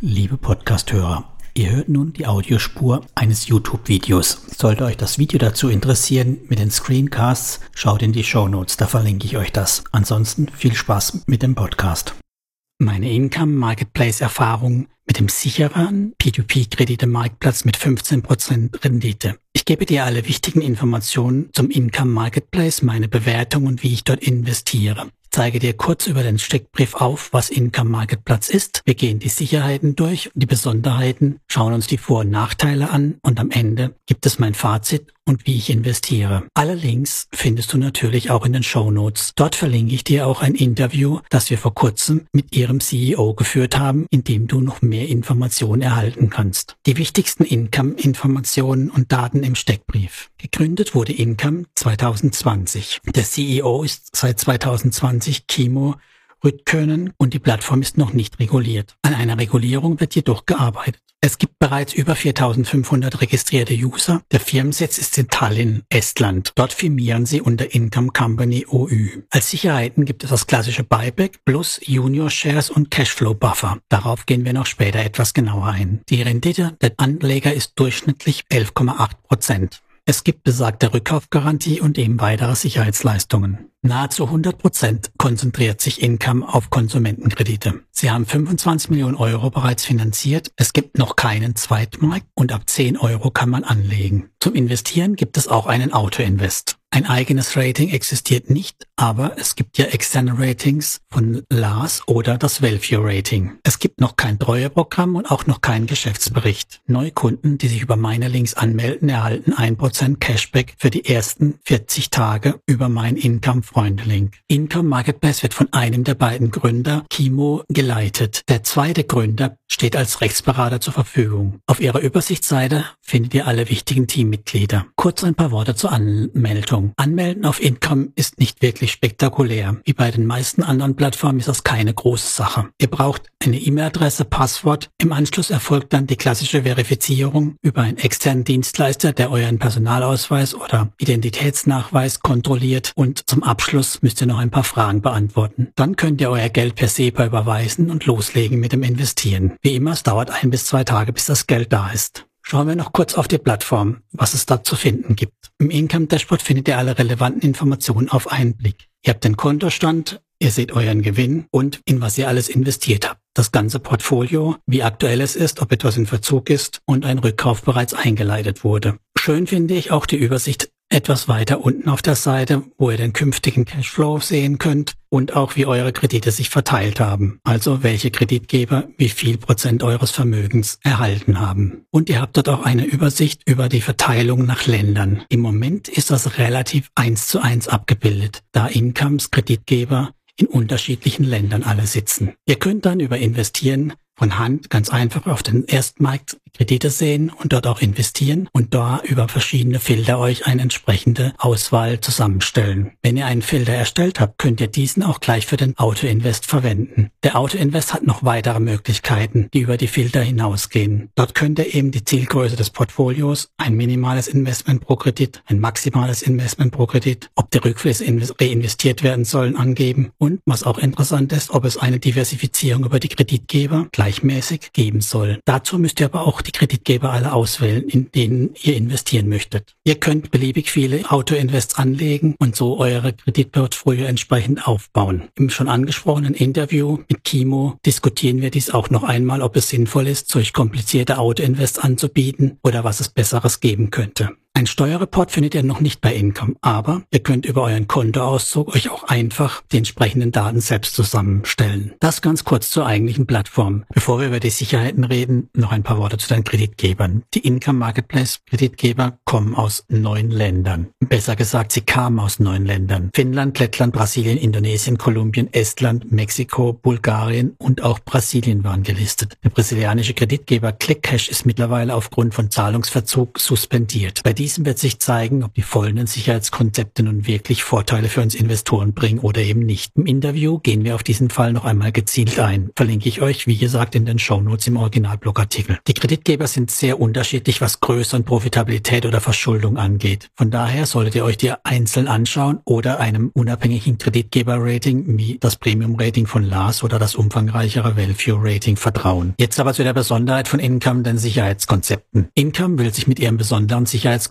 Liebe Podcasthörer, ihr hört nun die Audiospur eines YouTube-Videos. Sollte euch das Video dazu interessieren mit den Screencasts, schaut in die Show Notes, da verlinke ich euch das. Ansonsten viel Spaß mit dem Podcast. Meine Income Marketplace Erfahrung mit dem sicheren P2P-Kredite-Marktplatz mit 15% Rendite. Ich gebe dir alle wichtigen Informationen zum Income Marketplace, meine Bewertung und wie ich dort investiere zeige dir kurz über den Steckbrief auf, was Income Marketplatz ist. Wir gehen die Sicherheiten durch die Besonderheiten, schauen uns die Vor- und Nachteile an und am Ende gibt es mein Fazit und wie ich investiere. Alle Links findest du natürlich auch in den Show Notes. Dort verlinke ich dir auch ein Interview, das wir vor kurzem mit ihrem CEO geführt haben, in dem du noch mehr Informationen erhalten kannst. Die wichtigsten Income-Informationen und Daten im Steckbrief. Gegründet wurde Income 2020. Der CEO ist seit 2020 Kimo Rüttkönen und die Plattform ist noch nicht reguliert. An einer Regulierung wird jedoch gearbeitet. Es gibt bereits über 4500 registrierte User. Der Firmensitz ist in Tallinn, Estland. Dort firmieren sie unter Income Company OÜ. Als Sicherheiten gibt es das klassische Buyback plus Junior Shares und Cashflow Buffer. Darauf gehen wir noch später etwas genauer ein. Die Rendite der Anleger ist durchschnittlich 11,8 Prozent. Es gibt besagte Rückkaufgarantie und eben weitere Sicherheitsleistungen. Nahezu 100 Prozent konzentriert sich Income auf Konsumentenkredite. Sie haben 25 Millionen Euro bereits finanziert. Es gibt noch keinen Zweitmarkt und ab 10 Euro kann man anlegen. Zum Investieren gibt es auch einen Autoinvest. Ein eigenes Rating existiert nicht, aber es gibt ja externe Ratings von LAS oder das Value Rating. Es gibt noch kein Treueprogramm und auch noch keinen Geschäftsbericht. Neukunden, die sich über meine Links anmelden, erhalten 1% Cashback für die ersten 40 Tage über mein Income Freunde Link. Income Marketplace wird von einem der beiden Gründer, Kimo, geleitet. Der zweite Gründer steht als Rechtsberater zur Verfügung. Auf ihrer Übersichtsseite findet ihr alle wichtigen Teammitglieder. Kurz ein paar Worte zur Anmeldung. Anmelden auf Income ist nicht wirklich spektakulär. Wie bei den meisten anderen Plattformen ist das keine große Sache. Ihr braucht eine E-Mail-Adresse, Passwort. Im Anschluss erfolgt dann die klassische Verifizierung über einen externen Dienstleister, der euren Personalausweis oder Identitätsnachweis kontrolliert und zum Abschluss müsst ihr noch ein paar Fragen beantworten. Dann könnt ihr euer Geld per SEPA überweisen und loslegen mit dem Investieren. Wie immer, es dauert ein bis zwei Tage, bis das Geld da ist. Schauen wir noch kurz auf die Plattform, was es da zu finden gibt. Im Income Dashboard findet ihr alle relevanten Informationen auf einen Blick. Ihr habt den Kontostand, ihr seht euren Gewinn und in was ihr alles investiert habt. Das ganze Portfolio, wie aktuell es ist, ob etwas in Verzug ist und ein Rückkauf bereits eingeleitet wurde. Schön finde ich auch die Übersicht etwas weiter unten auf der Seite, wo ihr den künftigen Cashflow sehen könnt und auch wie eure Kredite sich verteilt haben. Also welche Kreditgeber wie viel Prozent eures Vermögens erhalten haben. Und ihr habt dort auch eine Übersicht über die Verteilung nach Ländern. Im Moment ist das relativ eins zu eins abgebildet, da Incomes Kreditgeber in unterschiedlichen Ländern alle sitzen. Ihr könnt dann über Investieren von Hand ganz einfach auf den Erstmarkt Kredite sehen und dort auch investieren und da über verschiedene Filter euch eine entsprechende Auswahl zusammenstellen. Wenn ihr einen Filter erstellt habt, könnt ihr diesen auch gleich für den Autoinvest verwenden. Der Autoinvest hat noch weitere Möglichkeiten, die über die Filter hinausgehen. Dort könnt ihr eben die Zielgröße des Portfolios, ein minimales Investment pro Kredit, ein maximales Investment pro Kredit, ob die Rückflüsse reinvestiert werden sollen, angeben und, was auch interessant ist, ob es eine Diversifizierung über die Kreditgeber gleichmäßig geben soll. Dazu müsst ihr aber auch die Kreditgeber alle auswählen, in denen ihr investieren möchtet. Ihr könnt beliebig viele Autoinvests anlegen und so eure Kreditportfolio entsprechend aufbauen. Im schon angesprochenen Interview mit Kimo diskutieren wir dies auch noch einmal, ob es sinnvoll ist, solch komplizierte Autoinvests anzubieten oder was es Besseres geben könnte. Ein Steuerreport findet ihr noch nicht bei Income, aber ihr könnt über euren Kontoauszug euch auch einfach die entsprechenden Daten selbst zusammenstellen. Das ganz kurz zur eigentlichen Plattform. Bevor wir über die Sicherheiten reden, noch ein paar Worte zu den Kreditgebern. Die Income Marketplace Kreditgeber kommen aus neun Ländern. Besser gesagt, sie kamen aus neun Ländern. Finnland, Lettland, Brasilien, Indonesien, Kolumbien, Estland, Mexiko, Bulgarien und auch Brasilien waren gelistet. Der brasilianische Kreditgeber ClickCash ist mittlerweile aufgrund von Zahlungsverzug suspendiert. Bei diesem wird sich zeigen, ob die folgenden Sicherheitskonzepte nun wirklich Vorteile für uns Investoren bringen oder eben nicht. Im Interview gehen wir auf diesen Fall noch einmal gezielt ein. Verlinke ich euch, wie gesagt, in den Shownotes im Originalblogartikel. Die Kreditgeber sind sehr unterschiedlich, was Größe und Profitabilität oder Verschuldung angeht. Von daher solltet ihr euch die einzeln anschauen oder einem unabhängigen Kreditgeber-Rating wie das Premium-Rating von Lars oder das umfangreichere Value-Rating vertrauen. Jetzt aber zu der Besonderheit von Income, den Sicherheitskonzepten. Income will sich mit ihren besonderen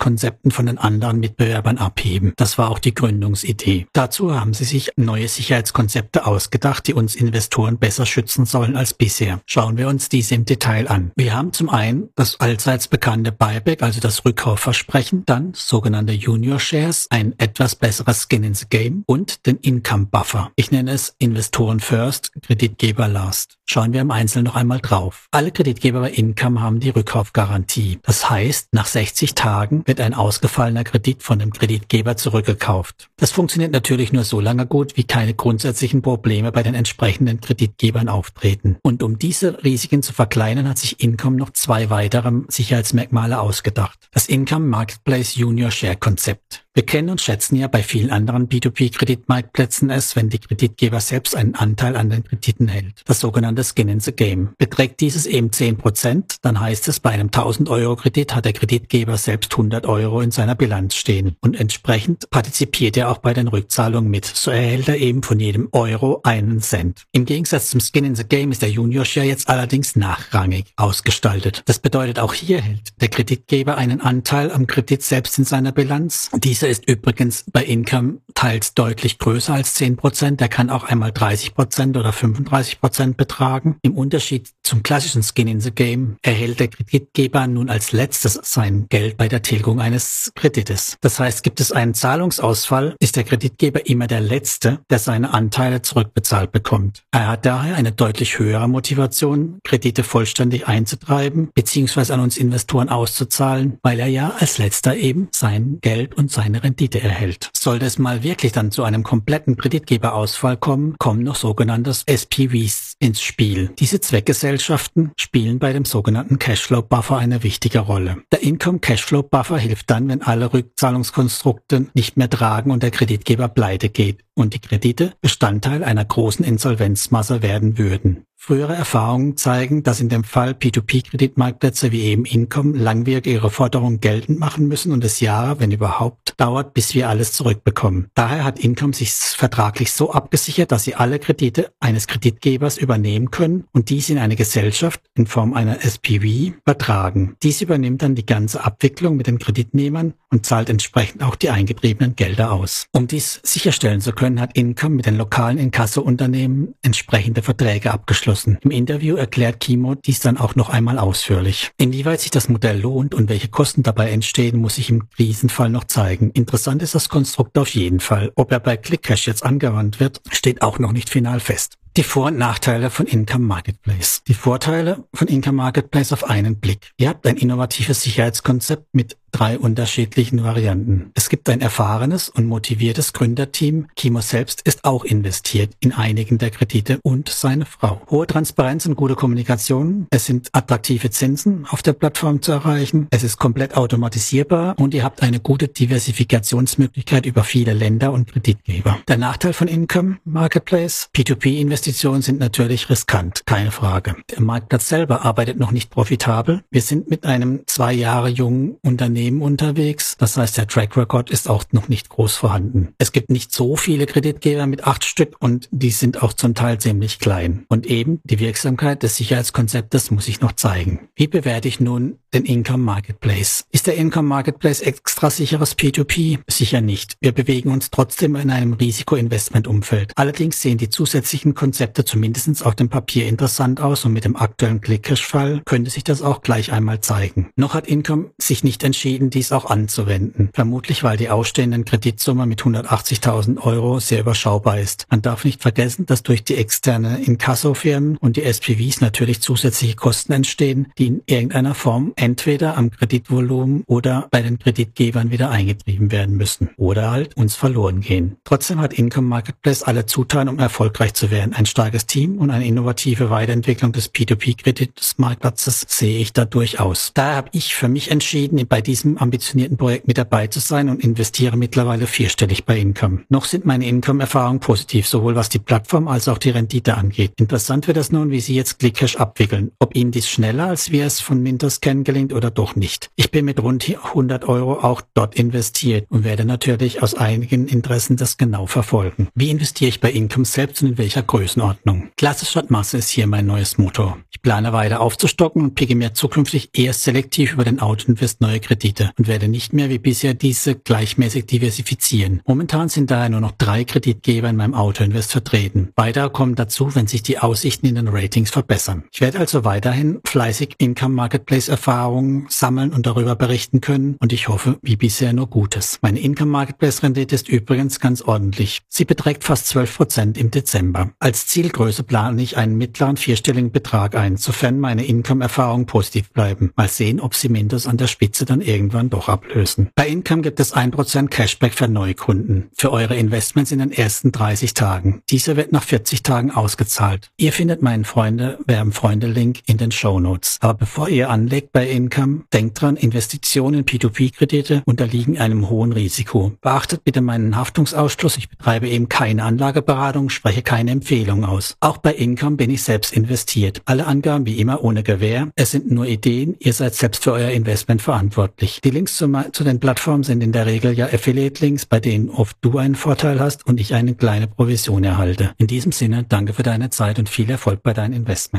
Sicherheitskonzepten von den anderen Mitbewerbern abheben. Das war auch die Gründungsidee. Dazu haben sie sich neue Sicherheitskonzepte ausgedacht, die uns Investoren besser schützen sollen als bisher. Schauen wir uns diese im Detail an. Wir haben zum einen das allseits bekannte Buyback, also das Rückkaufversprechen, dann sogenannte Junior Shares, ein etwas besseres Skin in the Game und den Income Buffer. Ich nenne es Investoren First, Kreditgeber Last. Schauen wir im Einzelnen noch einmal drauf. Alle Kreditgeber bei Income haben die Rückkaufgarantie. Das heißt, nach 60 Tagen wird ein ausgefallener Kredit von dem Kreditgeber zurückgekauft. Das funktioniert natürlich nur so lange gut, wie keine grundsätzlichen Probleme bei den entsprechenden Kreditgebern auftreten. Und um diese Risiken zu verkleinern, hat sich Income noch zwei weitere Sicherheitsmerkmale ausgedacht. Das Income Marketplace Junior Share Konzept. Wir kennen und schätzen ja bei vielen anderen B2B-Kreditmarktplätzen es, wenn die Kreditgeber selbst einen Anteil an den Krediten hält. Das sogenannte Skin in the Game. Beträgt dieses eben 10%, dann heißt es, bei einem 1000 Euro Kredit hat der Kreditgeber selbst 100 Euro in seiner Bilanz stehen. Und entsprechend partizipiert er auch bei den Rückzahlungen mit. So erhält er eben von jedem Euro einen Cent. Im Gegensatz zum Skin in the Game ist der Junior Share jetzt allerdings nachrangig ausgestaltet. Das bedeutet, auch hier hält der Kreditgeber einen Anteil am Kredit selbst in seiner Bilanz. Ganze ist übrigens bei Income teils deutlich größer als 10 Prozent. Der kann auch einmal 30 Prozent oder 35 Prozent betragen. Im Unterschied zum klassischen Skin in the Game erhält der Kreditgeber nun als letztes sein Geld bei der Tilgung eines Kredites. Das heißt, gibt es einen Zahlungsausfall, ist der Kreditgeber immer der Letzte, der seine Anteile zurückbezahlt bekommt. Er hat daher eine deutlich höhere Motivation, Kredite vollständig einzutreiben bzw. an uns Investoren auszuzahlen, weil er ja als letzter eben sein Geld und seine eine Rendite erhält. Sollte es mal wirklich dann zu einem kompletten Kreditgeberausfall kommen, kommen noch sogenannte SPVs ins Spiel. Diese Zweckgesellschaften spielen bei dem sogenannten Cashflow Buffer eine wichtige Rolle. Der Income Cashflow Buffer hilft dann, wenn alle Rückzahlungskonstrukte nicht mehr tragen und der Kreditgeber pleite geht und die Kredite Bestandteil einer großen Insolvenzmasse werden würden. Frühere Erfahrungen zeigen, dass in dem Fall P2P-Kreditmarktplätze wie eben Income langwierig ihre Forderungen geltend machen müssen und es Jahre, wenn überhaupt, dauert, bis wir alles zurückbekommen. Daher hat Income sich vertraglich so abgesichert, dass sie alle Kredite eines Kreditgebers übernehmen können und dies in eine Gesellschaft in Form einer SPV übertragen. Dies übernimmt dann die ganze Abwicklung mit den Kreditnehmern und zahlt entsprechend auch die eingetriebenen Gelder aus. Um dies sicherstellen zu können, hat Income mit den lokalen Inkasso-Unternehmen entsprechende Verträge abgeschlossen abgeschlossen. Im Interview erklärt Kimo dies dann auch noch einmal ausführlich. Inwieweit sich das Modell lohnt und welche Kosten dabei entstehen, muss ich im Krisenfall noch zeigen. Interessant ist das Konstrukt auf jeden Fall. Ob er bei ClickCash jetzt angewandt wird, steht auch noch nicht final fest. Die Vor- und Nachteile von Income Marketplace. Die Vorteile von Income Marketplace auf einen Blick. Ihr habt ein innovatives Sicherheitskonzept mit drei unterschiedlichen Varianten. Es gibt ein erfahrenes und motiviertes Gründerteam. Kimo selbst ist auch investiert in einigen der Kredite und seine Frau. Hohe Transparenz und gute Kommunikation. Es sind attraktive Zinsen auf der Plattform zu erreichen. Es ist komplett automatisierbar und ihr habt eine gute Diversifikationsmöglichkeit über viele Länder und Kreditgeber. Der Nachteil von Income Marketplace. P2P-Investitionen sind natürlich riskant, keine Frage. Der Marktplatz selber arbeitet noch nicht profitabel. Wir sind mit einem zwei Jahre jungen Unternehmen Unternehmen unterwegs. Das heißt, der Track Record ist auch noch nicht groß vorhanden. Es gibt nicht so viele Kreditgeber mit acht Stück und die sind auch zum Teil ziemlich klein. Und eben die Wirksamkeit des Sicherheitskonzeptes muss ich noch zeigen. Wie bewerte ich nun den Income Marketplace? Ist der Income Marketplace extra sicheres P2P? Sicher nicht. Wir bewegen uns trotzdem in einem Risikoinvestmentumfeld. Allerdings sehen die zusätzlichen Konzepte zumindest auf dem Papier interessant aus und mit dem aktuellen Click-Cash-Fall könnte sich das auch gleich einmal zeigen. Noch hat Income sich nicht entschieden, entschieden, dies auch anzuwenden. Vermutlich, weil die ausstehenden Kreditsumme mit 180.000 Euro sehr überschaubar ist. Man darf nicht vergessen, dass durch die externe Inkasso-Firmen und die SPVs natürlich zusätzliche Kosten entstehen, die in irgendeiner Form entweder am Kreditvolumen oder bei den Kreditgebern wieder eingetrieben werden müssen oder halt uns verloren gehen. Trotzdem hat Income Marketplace alle Zutaten, um erfolgreich zu werden. Ein starkes Team und eine innovative Weiterentwicklung des P2P-Kreditmarktplatzes sehe ich da durchaus. Daher habe ich für mich entschieden, bei diesem ambitionierten Projekt mit dabei zu sein und investiere mittlerweile vierstellig bei Income. Noch sind meine Income-Erfahrungen positiv, sowohl was die Plattform als auch die Rendite angeht. Interessant wird es nun, wie Sie jetzt ClickCash abwickeln. Ob Ihnen dies schneller, als wir es von Mintos kennen, gelingt oder doch nicht. Ich bin mit rund 100 Euro auch dort investiert und werde natürlich aus einigen Interessen das genau verfolgen. Wie investiere ich bei Income selbst und in welcher Größenordnung? Klasse statt Masse ist hier mein neues Motto. Ich plane weiter aufzustocken und picke mir zukünftig eher selektiv über den Autoinvest neue Kredite und werde nicht mehr wie bisher diese gleichmäßig diversifizieren. Momentan sind daher nur noch drei Kreditgeber in meinem Autoinvest vertreten. Weitere kommen dazu, wenn sich die Aussichten in den Ratings verbessern. Ich werde also weiterhin fleißig Income Marketplace Erfahrungen sammeln und darüber berichten können und ich hoffe, wie bisher nur Gutes. Meine Income Marketplace Rendite ist übrigens ganz ordentlich. Sie beträgt fast 12 Prozent im Dezember. Als Zielgröße plane ich einen mittleren vierstelligen Betrag ein, sofern meine Income-Erfahrungen positiv bleiben. Mal sehen, ob sie Mintos an der Spitze dann irgendwann doch ablösen. Bei Income gibt es 1% Cashback für Neukunden. Für eure Investments in den ersten 30 Tagen. Dieser wird nach 40 Tagen ausgezahlt. Ihr findet meinen Freunde, Werben Freunde Link in den Show Notes. Aber bevor ihr anlegt bei Income, denkt dran, Investitionen in P2P-Kredite unterliegen einem hohen Risiko. Beachtet bitte meinen Haftungsausschluss. Ich betreibe eben keine Anlageberatung, spreche keine Empfehlung aus. Auch bei Income bin ich selbst investiert. Alle Angaben wie immer ohne Gewähr. Es sind nur Ideen. Ihr seid selbst für euer Investment verantwortlich. Die Links zu, zu den Plattformen sind in der Regel ja Affiliate-Links, bei denen oft du einen Vorteil hast und ich eine kleine Provision erhalte. In diesem Sinne, danke für deine Zeit und viel Erfolg bei deinem Investment.